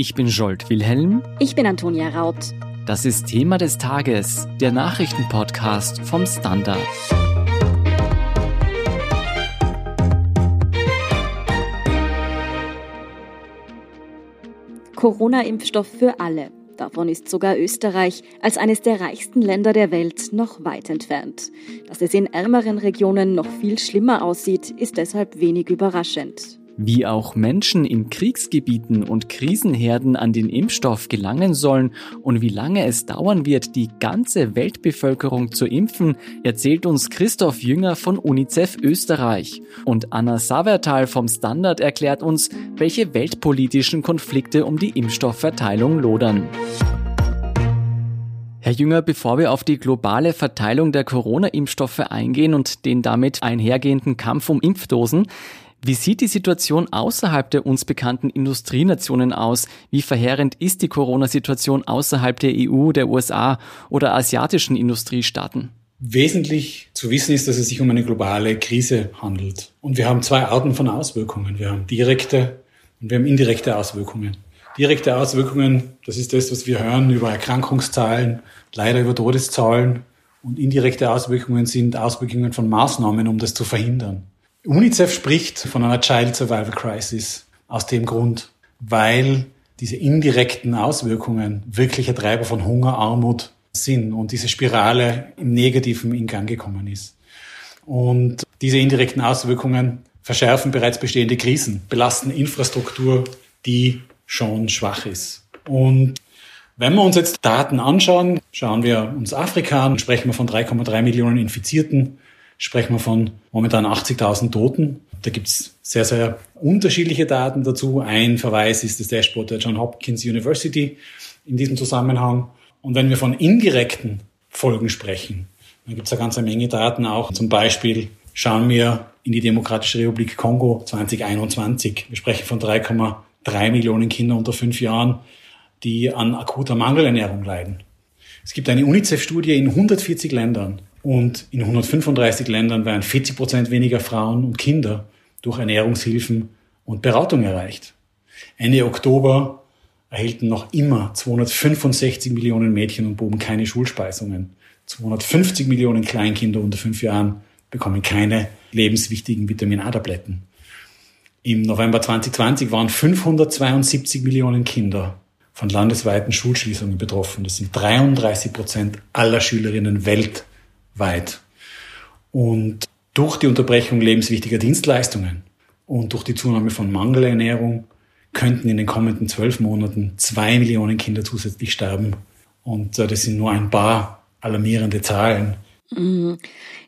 Ich bin Jolt Wilhelm. Ich bin Antonia Raut. Das ist Thema des Tages, der Nachrichtenpodcast vom Standard. Corona-Impfstoff für alle. Davon ist sogar Österreich als eines der reichsten Länder der Welt noch weit entfernt. Dass es in ärmeren Regionen noch viel schlimmer aussieht, ist deshalb wenig überraschend. Wie auch Menschen in Kriegsgebieten und Krisenherden an den Impfstoff gelangen sollen und wie lange es dauern wird, die ganze Weltbevölkerung zu impfen, erzählt uns Christoph Jünger von UNICEF Österreich. Und Anna Savertal vom Standard erklärt uns, welche weltpolitischen Konflikte um die Impfstoffverteilung lodern. Herr Jünger, bevor wir auf die globale Verteilung der Corona-Impfstoffe eingehen und den damit einhergehenden Kampf um Impfdosen, wie sieht die Situation außerhalb der uns bekannten Industrienationen aus? Wie verheerend ist die Corona-Situation außerhalb der EU, der USA oder asiatischen Industriestaaten? Wesentlich zu wissen ist, dass es sich um eine globale Krise handelt. Und wir haben zwei Arten von Auswirkungen. Wir haben direkte und wir haben indirekte Auswirkungen. Direkte Auswirkungen, das ist das, was wir hören über Erkrankungszahlen, leider über Todeszahlen. Und indirekte Auswirkungen sind Auswirkungen von Maßnahmen, um das zu verhindern. UNICEF spricht von einer Child Survival Crisis aus dem Grund, weil diese indirekten Auswirkungen wirkliche Treiber von Hunger, Armut sind und diese Spirale im Negativen in Gang gekommen ist. Und diese indirekten Auswirkungen verschärfen bereits bestehende Krisen, belasten Infrastruktur, die schon schwach ist. Und wenn wir uns jetzt Daten anschauen, schauen wir uns Afrika an, sprechen wir von 3,3 Millionen Infizierten, sprechen wir von momentan 80.000 Toten. Da gibt's sehr, sehr unterschiedliche Daten dazu. Ein Verweis ist das Dashboard der John Hopkins University in diesem Zusammenhang. Und wenn wir von indirekten Folgen sprechen, dann gibt's eine ganze Menge Daten auch. Zum Beispiel schauen wir in die Demokratische Republik Kongo 2021. Wir sprechen von 3,3 Millionen Kindern unter fünf Jahren, die an akuter Mangelernährung leiden. Es gibt eine UNICEF-Studie in 140 Ländern, und in 135 Ländern werden 40 Prozent weniger Frauen und Kinder durch Ernährungshilfen und Beratung erreicht. Ende Oktober erhielten noch immer 265 Millionen Mädchen und Buben keine Schulspeisungen. 250 Millionen Kleinkinder unter fünf Jahren bekommen keine lebenswichtigen Vitamin A-Tabletten. Im November 2020 waren 572 Millionen Kinder von landesweiten Schulschließungen betroffen. Das sind 33 Prozent aller Schülerinnen weltweit weit. Und durch die Unterbrechung lebenswichtiger Dienstleistungen und durch die Zunahme von Mangelernährung könnten in den kommenden zwölf Monaten zwei Millionen Kinder zusätzlich sterben. Und äh, das sind nur ein paar alarmierende Zahlen. Mhm.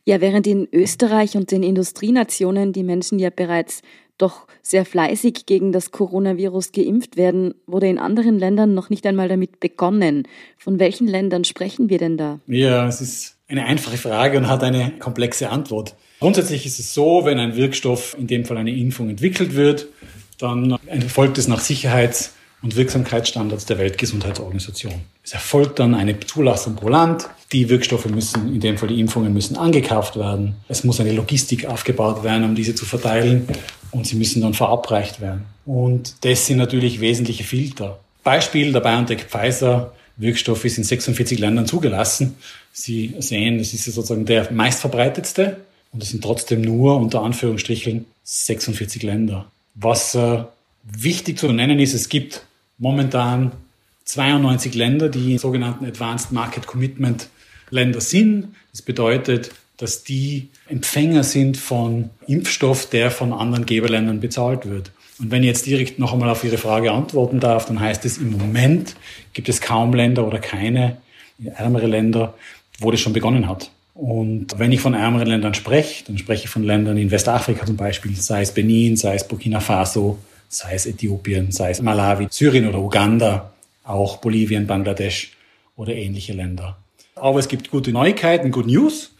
Ja, während in Österreich und den Industrienationen die Menschen ja bereits doch sehr fleißig gegen das Coronavirus geimpft werden, wurde in anderen Ländern noch nicht einmal damit begonnen. Von welchen Ländern sprechen wir denn da? Ja, es ist eine einfache Frage und hat eine komplexe Antwort. Grundsätzlich ist es so, wenn ein Wirkstoff, in dem Fall eine Impfung, entwickelt wird, dann erfolgt es nach Sicherheits- und Wirksamkeitsstandards der Weltgesundheitsorganisation. Es erfolgt dann eine Zulassung pro Land. Die Wirkstoffe müssen, in dem Fall die Impfungen, müssen angekauft werden. Es muss eine Logistik aufgebaut werden, um diese zu verteilen. Und sie müssen dann verabreicht werden. Und das sind natürlich wesentliche Filter. Beispiel der BioNTech Pfizer Wirkstoff ist in 46 Ländern zugelassen. Sie sehen, das ist sozusagen der meistverbreitetste und es sind trotzdem nur unter Anführungsstrichen 46 Länder. Was äh, wichtig zu nennen ist, es gibt momentan 92 Länder, die sogenannten Advanced Market Commitment Länder sind. Das bedeutet, dass die Empfänger sind von Impfstoff, der von anderen Geberländern bezahlt wird. Und wenn ich jetzt direkt noch einmal auf Ihre Frage antworten darf, dann heißt es, im Moment gibt es kaum Länder oder keine ärmere Länder, wo das schon begonnen hat. Und wenn ich von ärmeren Ländern spreche, dann spreche ich von Ländern in Westafrika zum Beispiel, sei es Benin, sei es Burkina Faso, sei es Äthiopien, sei es Malawi, Syrien oder Uganda, auch Bolivien, Bangladesch oder ähnliche Länder. Aber es gibt gute Neuigkeiten, Good News.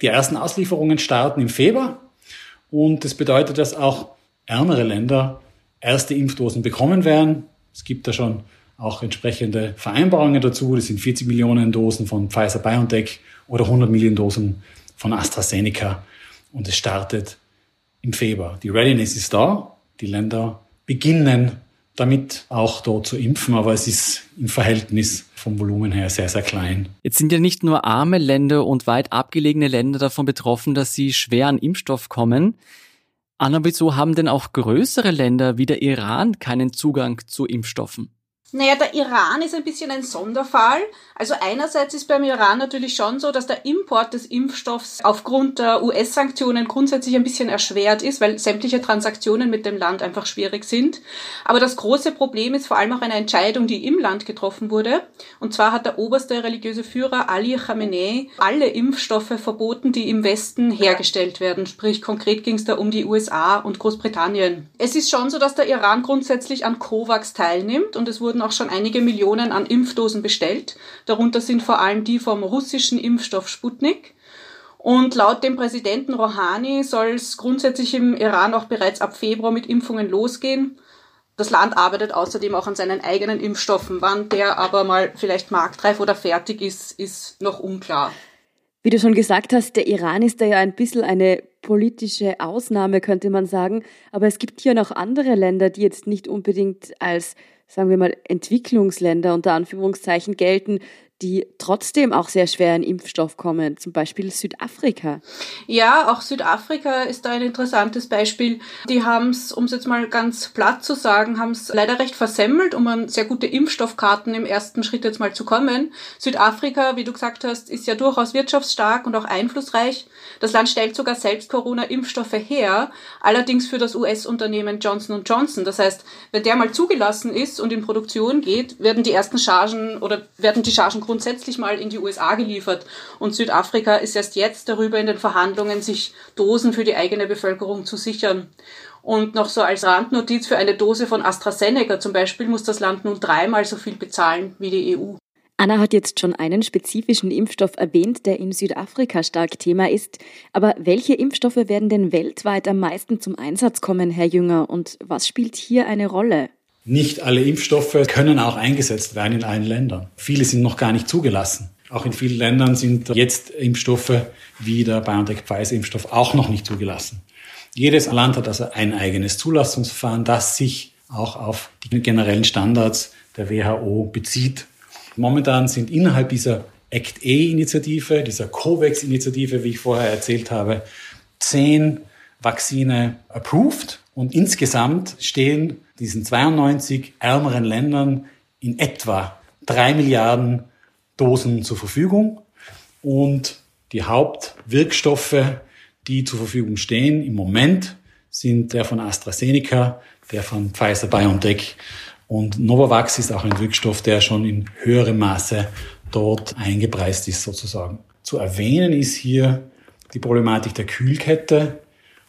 Die ersten Auslieferungen starten im Februar und das bedeutet, dass auch ärmere Länder erste Impfdosen bekommen werden. Es gibt da schon auch entsprechende Vereinbarungen dazu. Das sind 40 Millionen Dosen von Pfizer BioNTech oder 100 Millionen Dosen von AstraZeneca. Und es startet im Februar. Die Readiness ist da. Die Länder beginnen damit auch dort zu impfen, aber es ist im Verhältnis vom Volumen her sehr, sehr klein. Jetzt sind ja nicht nur arme Länder und weit abgelegene Länder davon betroffen, dass sie schwer an Impfstoff kommen. Anna, wieso haben denn auch größere Länder wie der Iran keinen Zugang zu Impfstoffen? Naja, der Iran ist ein bisschen ein Sonderfall. Also einerseits ist beim Iran natürlich schon so, dass der Import des Impfstoffs aufgrund der US-Sanktionen grundsätzlich ein bisschen erschwert ist, weil sämtliche Transaktionen mit dem Land einfach schwierig sind. Aber das große Problem ist vor allem auch eine Entscheidung, die im Land getroffen wurde. Und zwar hat der oberste religiöse Führer Ali Khamenei alle Impfstoffe verboten, die im Westen hergestellt werden. Sprich, konkret ging es da um die USA und Großbritannien. Es ist schon so, dass der Iran grundsätzlich an COVAX teilnimmt und es wurden auch schon einige Millionen an Impfdosen bestellt. Darunter sind vor allem die vom russischen Impfstoff Sputnik. Und laut dem Präsidenten Rouhani soll es grundsätzlich im Iran auch bereits ab Februar mit Impfungen losgehen. Das Land arbeitet außerdem auch an seinen eigenen Impfstoffen. Wann der aber mal vielleicht marktreif oder fertig ist, ist noch unklar. Wie du schon gesagt hast, der Iran ist da ja ein bisschen eine politische Ausnahme, könnte man sagen. Aber es gibt hier noch andere Länder, die jetzt nicht unbedingt als sagen wir mal, Entwicklungsländer unter Anführungszeichen gelten, die trotzdem auch sehr schwer in Impfstoff kommen, zum Beispiel Südafrika. Ja, auch Südafrika ist da ein interessantes Beispiel. Die haben es, um es jetzt mal ganz platt zu sagen, haben es leider recht versemmelt, um an sehr gute Impfstoffkarten im ersten Schritt jetzt mal zu kommen. Südafrika, wie du gesagt hast, ist ja durchaus wirtschaftsstark und auch einflussreich. Das Land stellt sogar selbst Corona-Impfstoffe her, allerdings für das US-Unternehmen Johnson Johnson. Das heißt, wenn der mal zugelassen ist und in Produktion geht, werden die ersten Chargen oder werden die Chargen grundsätzlich mal in die USA geliefert. Und Südafrika ist erst jetzt darüber in den Verhandlungen, sich Dosen für die eigene Bevölkerung zu sichern. Und noch so als Randnotiz für eine Dose von AstraZeneca zum Beispiel muss das Land nun dreimal so viel bezahlen wie die EU. Anna hat jetzt schon einen spezifischen Impfstoff erwähnt, der in Südafrika stark Thema ist. Aber welche Impfstoffe werden denn weltweit am meisten zum Einsatz kommen, Herr Jünger? Und was spielt hier eine Rolle? Nicht alle Impfstoffe können auch eingesetzt werden in allen Ländern. Viele sind noch gar nicht zugelassen. Auch in vielen Ländern sind jetzt Impfstoffe wie der BioNTech-Pfizer-Impfstoff auch noch nicht zugelassen. Jedes Land hat also ein eigenes Zulassungsverfahren, das sich auch auf die generellen Standards der WHO bezieht. Momentan sind innerhalb dieser ACT-E-Initiative, dieser COVAX-Initiative, wie ich vorher erzählt habe, zehn Vakzine approved und insgesamt stehen diesen 92 ärmeren Ländern in etwa drei Milliarden Dosen zur Verfügung. Und die Hauptwirkstoffe, die zur Verfügung stehen im Moment, sind der von AstraZeneca, der von Pfizer BioNTech und Novavax ist auch ein Wirkstoff, der schon in höherem Maße dort eingepreist ist sozusagen. Zu erwähnen ist hier die Problematik der Kühlkette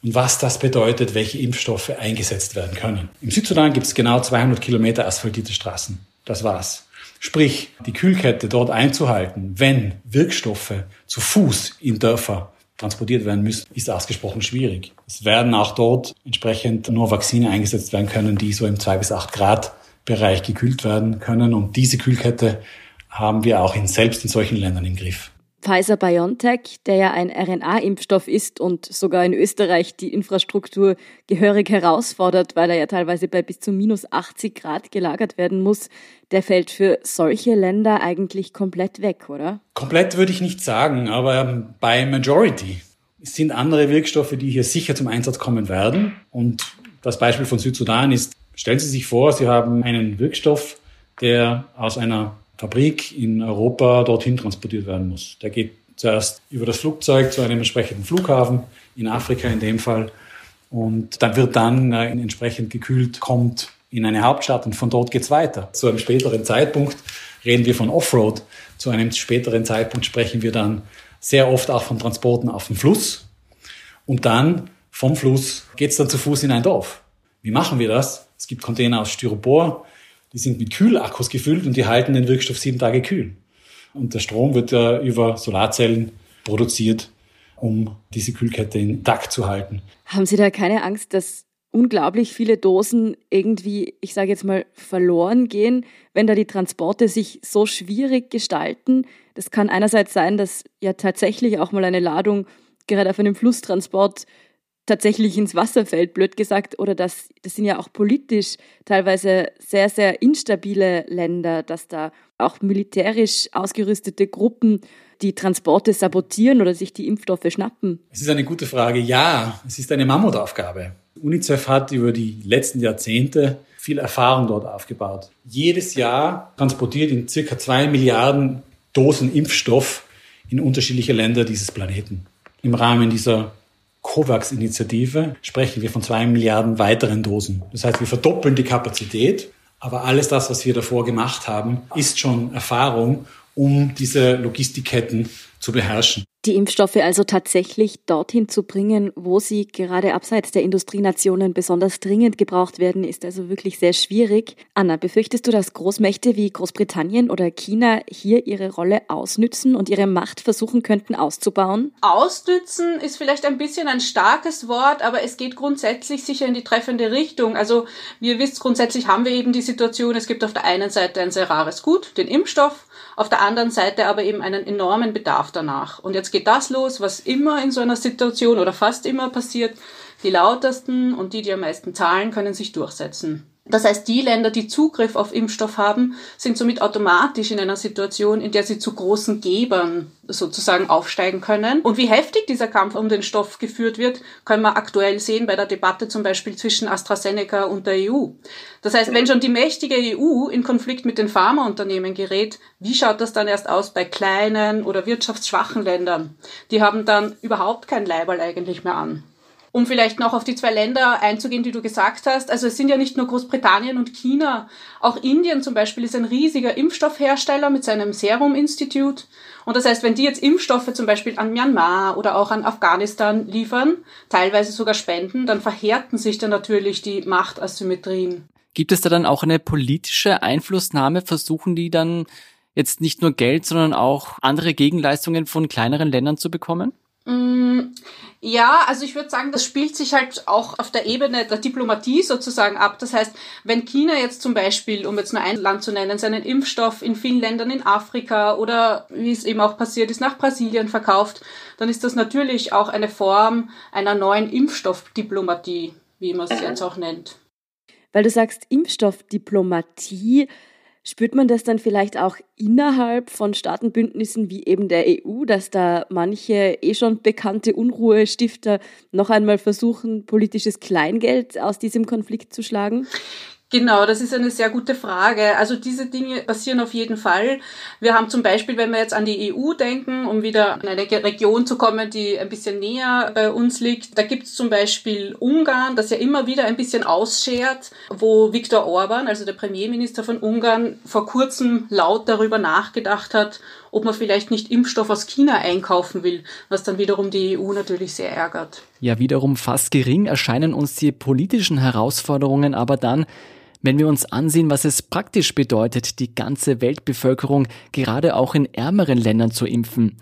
und was das bedeutet, welche Impfstoffe eingesetzt werden können. Im Südsudan gibt es genau 200 Kilometer asphaltierte Straßen. Das war's. Sprich, die Kühlkette dort einzuhalten, wenn Wirkstoffe zu Fuß in Dörfer transportiert werden müssen, ist ausgesprochen schwierig. Es werden auch dort entsprechend nur Vakzine eingesetzt werden können, die so im 2 bis 8 Grad Bereich gekühlt werden können. Und diese Kühlkette haben wir auch in, selbst in solchen Ländern im Griff. Pfizer BioNTech, der ja ein RNA-Impfstoff ist und sogar in Österreich die Infrastruktur gehörig herausfordert, weil er ja teilweise bei bis zu minus 80 Grad gelagert werden muss, der fällt für solche Länder eigentlich komplett weg, oder? Komplett würde ich nicht sagen, aber bei Majority sind andere Wirkstoffe, die hier sicher zum Einsatz kommen werden. Und das Beispiel von Südsudan ist, stellen Sie sich vor, Sie haben einen Wirkstoff, der aus einer Fabrik in Europa dorthin transportiert werden muss. Der geht zuerst über das Flugzeug zu einem entsprechenden Flughafen, in Afrika in dem Fall, und dann wird dann äh, entsprechend gekühlt, kommt in eine Hauptstadt und von dort geht's weiter. Zu einem späteren Zeitpunkt reden wir von Offroad. Zu einem späteren Zeitpunkt sprechen wir dann sehr oft auch von Transporten auf dem Fluss. Und dann vom Fluss geht's dann zu Fuß in ein Dorf. Wie machen wir das? Es gibt Container aus Styropor, die sind mit Kühlakkus gefüllt und die halten den Wirkstoff sieben Tage kühl. Und der Strom wird ja über Solarzellen produziert, um diese Kühlkette intakt zu halten. Haben Sie da keine Angst, dass unglaublich viele Dosen irgendwie, ich sage jetzt mal, verloren gehen, wenn da die Transporte sich so schwierig gestalten? Das kann einerseits sein, dass ja tatsächlich auch mal eine Ladung gerade auf einem Flusstransport tatsächlich ins Wasser fällt, blöd gesagt, oder dass das sind ja auch politisch teilweise sehr, sehr instabile Länder, dass da auch militärisch ausgerüstete Gruppen die Transporte sabotieren oder sich die Impfstoffe schnappen? Es ist eine gute Frage. Ja, es ist eine Mammutaufgabe. UNICEF hat über die letzten Jahrzehnte viel Erfahrung dort aufgebaut. Jedes Jahr transportiert in circa zwei Milliarden Dosen Impfstoff in unterschiedliche Länder dieses Planeten. Im Rahmen dieser COVAX-Initiative sprechen wir von zwei Milliarden weiteren Dosen. Das heißt, wir verdoppeln die Kapazität, aber alles das, was wir davor gemacht haben, ist schon Erfahrung, um diese Logistikketten zu beherrschen die Impfstoffe also tatsächlich dorthin zu bringen, wo sie gerade abseits der Industrienationen besonders dringend gebraucht werden, ist also wirklich sehr schwierig. Anna, befürchtest du, dass Großmächte wie Großbritannien oder China hier ihre Rolle ausnützen und ihre Macht versuchen könnten auszubauen? Ausnützen ist vielleicht ein bisschen ein starkes Wort, aber es geht grundsätzlich sicher in die treffende Richtung. Also, wie ihr wisst, grundsätzlich haben wir eben die Situation, es gibt auf der einen Seite ein sehr rares Gut, den Impfstoff, auf der anderen Seite aber eben einen enormen Bedarf danach. Und jetzt geht das los, was immer in so einer Situation oder fast immer passiert. Die lautesten und die, die am meisten zahlen, können sich durchsetzen. Das heißt, die Länder, die Zugriff auf Impfstoff haben, sind somit automatisch in einer Situation, in der sie zu großen Gebern sozusagen aufsteigen können. Und wie heftig dieser Kampf um den Stoff geführt wird, können wir aktuell sehen bei der Debatte zum Beispiel zwischen AstraZeneca und der EU. Das heißt, wenn schon die mächtige EU in Konflikt mit den Pharmaunternehmen gerät, wie schaut das dann erst aus bei kleinen oder wirtschaftsschwachen Ländern? Die haben dann überhaupt kein Leiberl eigentlich mehr an. Um vielleicht noch auf die zwei Länder einzugehen, die du gesagt hast. Also es sind ja nicht nur Großbritannien und China. Auch Indien zum Beispiel ist ein riesiger Impfstoffhersteller mit seinem Serum Institute. Und das heißt, wenn die jetzt Impfstoffe zum Beispiel an Myanmar oder auch an Afghanistan liefern, teilweise sogar spenden, dann verhärten sich dann natürlich die Machtasymmetrien. Gibt es da dann auch eine politische Einflussnahme? Versuchen die dann jetzt nicht nur Geld, sondern auch andere Gegenleistungen von kleineren Ländern zu bekommen? Mm, ja, also ich würde sagen, das spielt sich halt auch auf der Ebene der Diplomatie sozusagen ab. Das heißt, wenn China jetzt zum Beispiel, um jetzt nur ein Land zu nennen, seinen Impfstoff in vielen Ländern in Afrika oder wie es eben auch passiert ist, nach Brasilien verkauft, dann ist das natürlich auch eine Form einer neuen Impfstoffdiplomatie, wie man es jetzt auch nennt. Weil du sagst Impfstoffdiplomatie, Spürt man das dann vielleicht auch innerhalb von Staatenbündnissen wie eben der EU, dass da manche eh schon bekannte Unruhestifter noch einmal versuchen, politisches Kleingeld aus diesem Konflikt zu schlagen? Genau, das ist eine sehr gute Frage. Also diese Dinge passieren auf jeden Fall. Wir haben zum Beispiel, wenn wir jetzt an die EU denken, um wieder in eine Region zu kommen, die ein bisschen näher bei uns liegt, da gibt es zum Beispiel Ungarn, das ja immer wieder ein bisschen ausschert, wo Viktor Orban, also der Premierminister von Ungarn, vor kurzem laut darüber nachgedacht hat, ob man vielleicht nicht Impfstoff aus China einkaufen will, was dann wiederum die EU natürlich sehr ärgert. Ja, wiederum fast gering erscheinen uns die politischen Herausforderungen aber dann, wenn wir uns ansehen, was es praktisch bedeutet, die ganze Weltbevölkerung gerade auch in ärmeren Ländern zu impfen.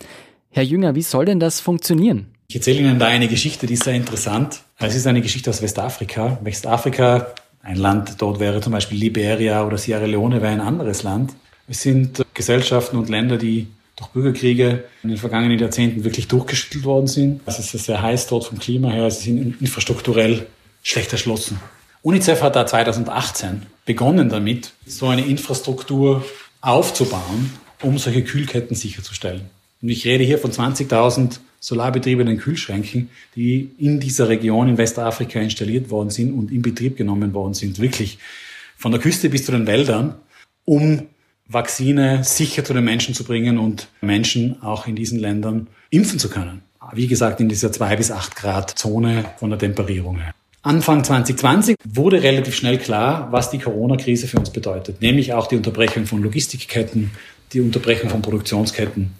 Herr Jünger, wie soll denn das funktionieren? Ich erzähle Ihnen da eine Geschichte, die ist sehr interessant. Es ist eine Geschichte aus Westafrika. Westafrika, ein Land, dort wäre zum Beispiel Liberia oder Sierra Leone wäre ein anderes Land. Es sind Gesellschaften und Länder, die durch Bürgerkriege in den vergangenen Jahrzehnten wirklich durchgeschüttelt worden sind. Es ist sehr heiß dort vom Klima her, es ist infrastrukturell schlecht erschlossen. UNICEF hat da 2018 begonnen damit, so eine Infrastruktur aufzubauen, um solche Kühlketten sicherzustellen. Und ich rede hier von 20.000 solarbetriebenen Kühlschränken, die in dieser Region in Westafrika installiert worden sind und in Betrieb genommen worden sind. Wirklich von der Küste bis zu den Wäldern, um Vakzine sicher zu den Menschen zu bringen und Menschen auch in diesen Ländern impfen zu können. Wie gesagt, in dieser zwei bis acht Grad Zone von der Temperierung her. Anfang 2020 wurde relativ schnell klar, was die Corona-Krise für uns bedeutet, nämlich auch die Unterbrechung von Logistikketten, die Unterbrechung von Produktionsketten.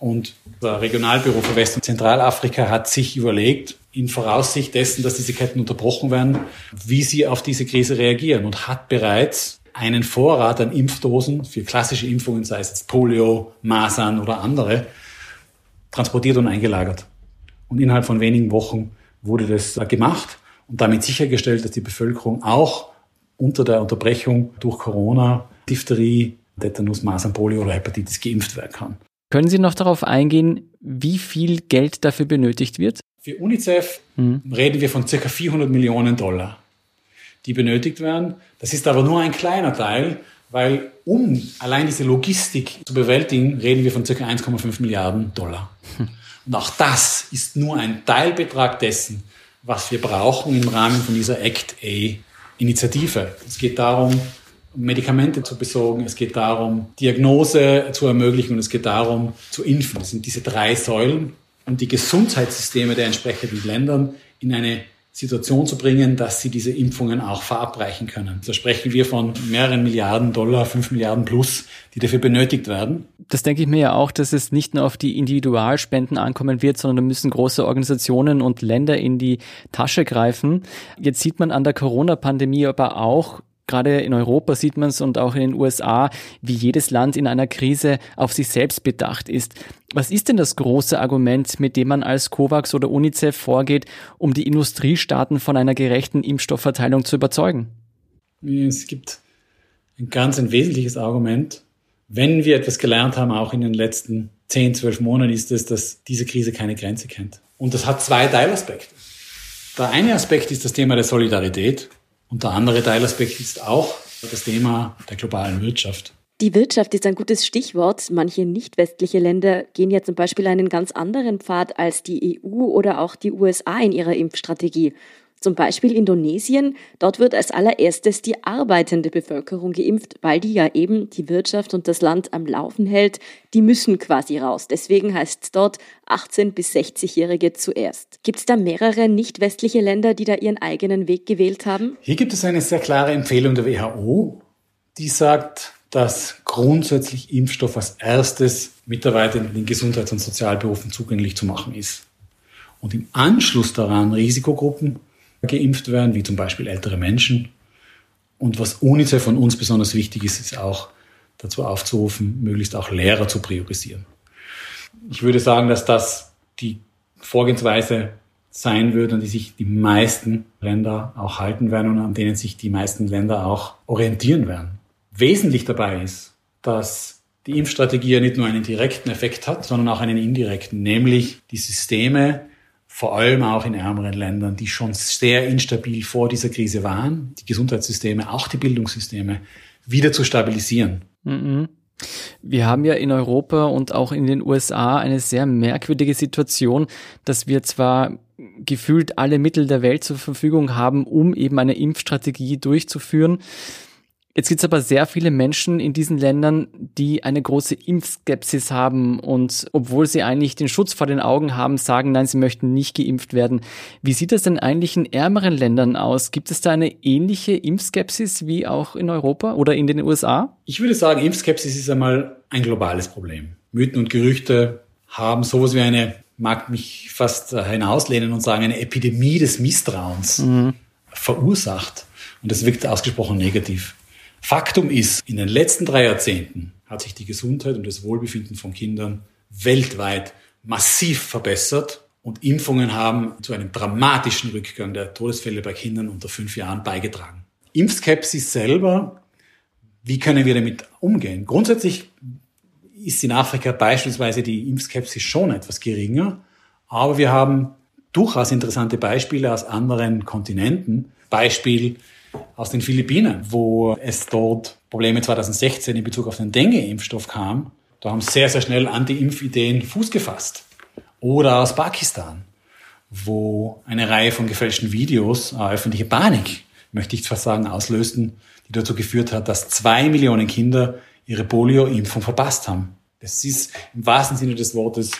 Und das Regionalbüro für West- und Zentralafrika hat sich überlegt, in Voraussicht dessen, dass diese Ketten unterbrochen werden, wie sie auf diese Krise reagieren und hat bereits einen Vorrat an Impfdosen für klassische Impfungen, sei es Polio, Masern oder andere, transportiert und eingelagert. Und innerhalb von wenigen Wochen wurde das gemacht und damit sichergestellt, dass die Bevölkerung auch unter der Unterbrechung durch Corona, Diphtherie, Tetanus, Masern, Polio oder Hepatitis geimpft werden kann. Können Sie noch darauf eingehen, wie viel Geld dafür benötigt wird? Für UNICEF mhm. reden wir von circa 400 Millionen Dollar, die benötigt werden. Das ist aber nur ein kleiner Teil, weil um allein diese Logistik zu bewältigen, reden wir von circa 1,5 Milliarden Dollar. Und auch das ist nur ein Teilbetrag dessen, was wir brauchen im Rahmen von dieser ACT-A-Initiative. Es geht darum, Medikamente zu besorgen, es geht darum, Diagnose zu ermöglichen und es geht darum, zu impfen. Das sind diese drei Säulen und die Gesundheitssysteme der entsprechenden Länder in eine Situation zu bringen, dass sie diese Impfungen auch verabreichen können. Da sprechen wir von mehreren Milliarden Dollar, fünf Milliarden plus, die dafür benötigt werden. Das denke ich mir ja auch, dass es nicht nur auf die Individualspenden ankommen wird, sondern da müssen große Organisationen und Länder in die Tasche greifen. Jetzt sieht man an der Corona-Pandemie aber auch, Gerade in Europa sieht man es und auch in den USA, wie jedes Land in einer Krise auf sich selbst bedacht ist. Was ist denn das große Argument, mit dem man als COVAX oder UNICEF vorgeht, um die Industriestaaten von einer gerechten Impfstoffverteilung zu überzeugen? Es gibt ein ganz ein wesentliches Argument. Wenn wir etwas gelernt haben, auch in den letzten 10, 12 Monaten, ist es, dass diese Krise keine Grenze kennt. Und das hat zwei Teilaspekte. Der eine Aspekt ist das Thema der Solidarität. Und der andere Teilaspekt ist auch das Thema der globalen Wirtschaft. Die Wirtschaft ist ein gutes Stichwort. Manche nicht westliche Länder gehen ja zum Beispiel einen ganz anderen Pfad als die EU oder auch die USA in ihrer Impfstrategie. Zum Beispiel Indonesien. Dort wird als allererstes die arbeitende Bevölkerung geimpft, weil die ja eben die Wirtschaft und das Land am Laufen hält. Die müssen quasi raus. Deswegen heißt es dort 18- bis 60-Jährige zuerst. Gibt es da mehrere nicht westliche Länder, die da ihren eigenen Weg gewählt haben? Hier gibt es eine sehr klare Empfehlung der WHO, die sagt, dass grundsätzlich Impfstoff als erstes Mitarbeitern in den Gesundheits- und Sozialberufen zugänglich zu machen ist. Und im Anschluss daran Risikogruppen geimpft werden, wie zum Beispiel ältere Menschen. Und was UNICEF von uns besonders wichtig ist, ist auch dazu aufzurufen, möglichst auch Lehrer zu priorisieren. Ich würde sagen, dass das die Vorgehensweise sein wird, an die sich die meisten Länder auch halten werden und an denen sich die meisten Länder auch orientieren werden. Wesentlich dabei ist, dass die Impfstrategie ja nicht nur einen direkten Effekt hat, sondern auch einen indirekten, nämlich die Systeme vor allem auch in ärmeren Ländern, die schon sehr instabil vor dieser Krise waren, die Gesundheitssysteme, auch die Bildungssysteme, wieder zu stabilisieren. Mhm. Wir haben ja in Europa und auch in den USA eine sehr merkwürdige Situation, dass wir zwar gefühlt alle Mittel der Welt zur Verfügung haben, um eben eine Impfstrategie durchzuführen, Jetzt gibt es aber sehr viele Menschen in diesen Ländern, die eine große Impfskepsis haben und obwohl sie eigentlich den Schutz vor den Augen haben, sagen, nein, sie möchten nicht geimpft werden. Wie sieht es denn eigentlich in ärmeren Ländern aus? Gibt es da eine ähnliche Impfskepsis wie auch in Europa oder in den USA? Ich würde sagen, Impfskepsis ist einmal ein globales Problem. Mythen und Gerüchte haben sowas wie eine, mag mich fast hinauslehnen und sagen, eine Epidemie des Misstrauens mhm. verursacht. Und das wirkt ausgesprochen negativ. Faktum ist, in den letzten drei Jahrzehnten hat sich die Gesundheit und das Wohlbefinden von Kindern weltweit massiv verbessert und Impfungen haben zu einem dramatischen Rückgang der Todesfälle bei Kindern unter fünf Jahren beigetragen. Impfskepsis selber, wie können wir damit umgehen? Grundsätzlich ist in Afrika beispielsweise die Impfskepsis schon etwas geringer, aber wir haben durchaus interessante Beispiele aus anderen Kontinenten. Beispiel aus den Philippinen, wo es dort Probleme 2016 in Bezug auf den Dengue-Impfstoff kam. Da haben sehr, sehr schnell Anti-Impfideen Fuß gefasst. Oder aus Pakistan, wo eine Reihe von gefälschten Videos äh, öffentliche Panik, möchte ich fast sagen, auslösten, die dazu geführt hat, dass zwei Millionen Kinder ihre Polio-Impfung verpasst haben. Das ist im wahrsten Sinne des Wortes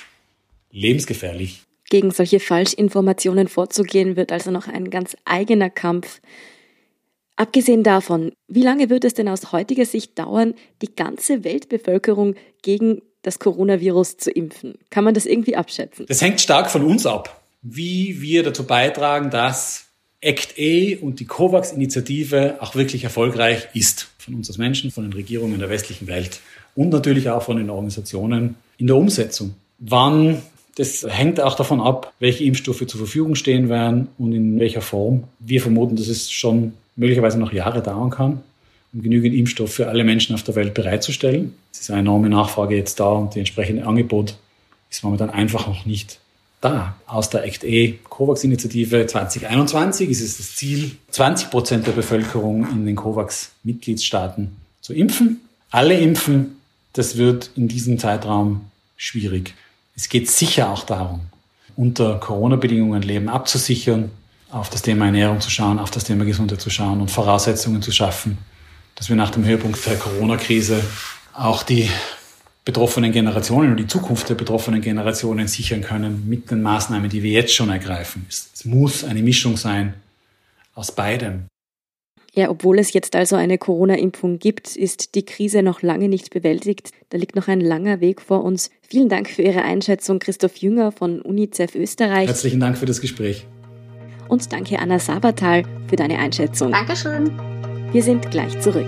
lebensgefährlich. Gegen solche Falschinformationen vorzugehen, wird also noch ein ganz eigener Kampf. Abgesehen davon, wie lange wird es denn aus heutiger Sicht dauern, die ganze Weltbevölkerung gegen das Coronavirus zu impfen? Kann man das irgendwie abschätzen? Das hängt stark von uns ab, wie wir dazu beitragen, dass ACT-A und die COVAX-Initiative auch wirklich erfolgreich ist. Von uns als Menschen, von den Regierungen der westlichen Welt und natürlich auch von den Organisationen in der Umsetzung. Wann das hängt auch davon ab, welche Impfstoffe zur Verfügung stehen werden und in welcher Form. Wir vermuten, dass es schon möglicherweise noch Jahre dauern kann, um genügend Impfstoff für alle Menschen auf der Welt bereitzustellen. Es ist eine enorme Nachfrage jetzt da und die entsprechende Angebot ist momentan einfach noch nicht da. Aus der ACT-E COVAX-Initiative 2021 ist es das Ziel, 20 Prozent der Bevölkerung in den COVAX-Mitgliedstaaten zu impfen. Alle impfen, das wird in diesem Zeitraum schwierig. Es geht sicher auch darum, unter Corona-Bedingungen Leben abzusichern, auf das Thema Ernährung zu schauen, auf das Thema Gesundheit zu schauen und Voraussetzungen zu schaffen, dass wir nach dem Höhepunkt der Corona-Krise auch die betroffenen Generationen und die Zukunft der betroffenen Generationen sichern können mit den Maßnahmen, die wir jetzt schon ergreifen. Es muss eine Mischung sein aus beidem. Ja, obwohl es jetzt also eine Corona-Impfung gibt, ist die Krise noch lange nicht bewältigt. Da liegt noch ein langer Weg vor uns. Vielen Dank für Ihre Einschätzung, Christoph Jünger von UNICEF Österreich. Herzlichen Dank für das Gespräch. Und danke, Anna Sabatal, für deine Einschätzung. Dankeschön. Wir sind gleich zurück.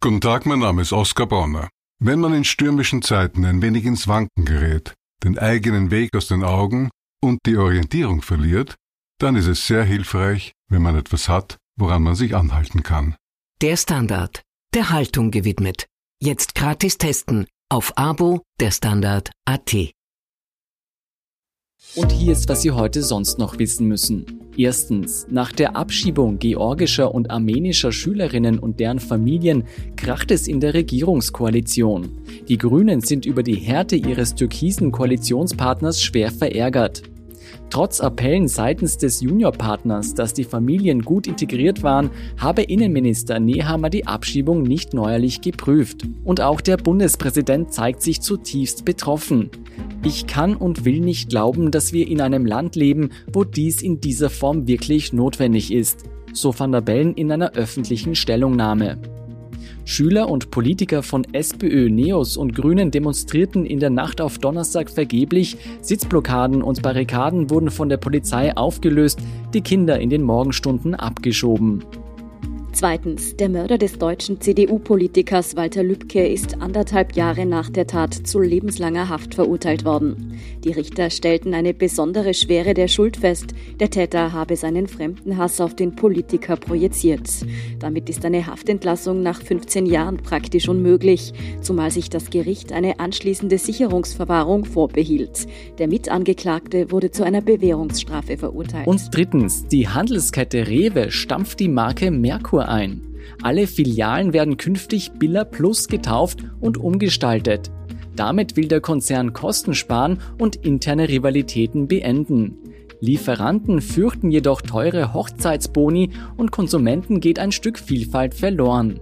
Guten Tag, mein Name ist Oskar Bonner. Wenn man in stürmischen Zeiten ein wenig ins Wanken gerät, den eigenen Weg aus den Augen und die Orientierung verliert, dann ist es sehr hilfreich, wenn man etwas hat, woran man sich anhalten kann. Der Standard, der Haltung gewidmet. Jetzt gratis testen auf Abo der Standard AT. Und hier ist, was Sie heute sonst noch wissen müssen. Erstens, nach der Abschiebung georgischer und armenischer Schülerinnen und deren Familien kracht es in der Regierungskoalition. Die Grünen sind über die Härte ihres türkisen Koalitionspartners schwer verärgert. Trotz Appellen seitens des Juniorpartners, dass die Familien gut integriert waren, habe Innenminister Nehammer die Abschiebung nicht neuerlich geprüft. Und auch der Bundespräsident zeigt sich zutiefst betroffen. Ich kann und will nicht glauben, dass wir in einem Land leben, wo dies in dieser Form wirklich notwendig ist, so van der Bellen in einer öffentlichen Stellungnahme. Schüler und Politiker von SPÖ, Neos und Grünen demonstrierten in der Nacht auf Donnerstag vergeblich. Sitzblockaden und Barrikaden wurden von der Polizei aufgelöst, die Kinder in den Morgenstunden abgeschoben. Zweitens, der Mörder des deutschen CDU-Politikers Walter Lübcke ist anderthalb Jahre nach der Tat zu lebenslanger Haft verurteilt worden. Die Richter stellten eine besondere Schwere der Schuld fest. Der Täter habe seinen Fremdenhass auf den Politiker projiziert. Damit ist eine Haftentlassung nach 15 Jahren praktisch unmöglich, zumal sich das Gericht eine anschließende Sicherungsverwahrung vorbehielt. Der Mitangeklagte wurde zu einer Bewährungsstrafe verurteilt. Und drittens, die Handelskette Rewe stampft die Marke Merkur ein. Alle Filialen werden künftig Billa Plus getauft und umgestaltet. Damit will der Konzern Kosten sparen und interne Rivalitäten beenden. Lieferanten fürchten jedoch teure Hochzeitsboni und Konsumenten geht ein Stück Vielfalt verloren.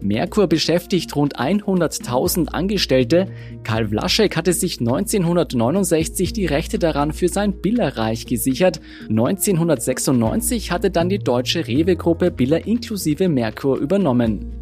Merkur beschäftigt rund 100.000 Angestellte. Karl Vlaschek hatte sich 1969 die Rechte daran für sein Billerreich gesichert. 1996 hatte dann die deutsche Rewe-Gruppe Biller inklusive Merkur übernommen.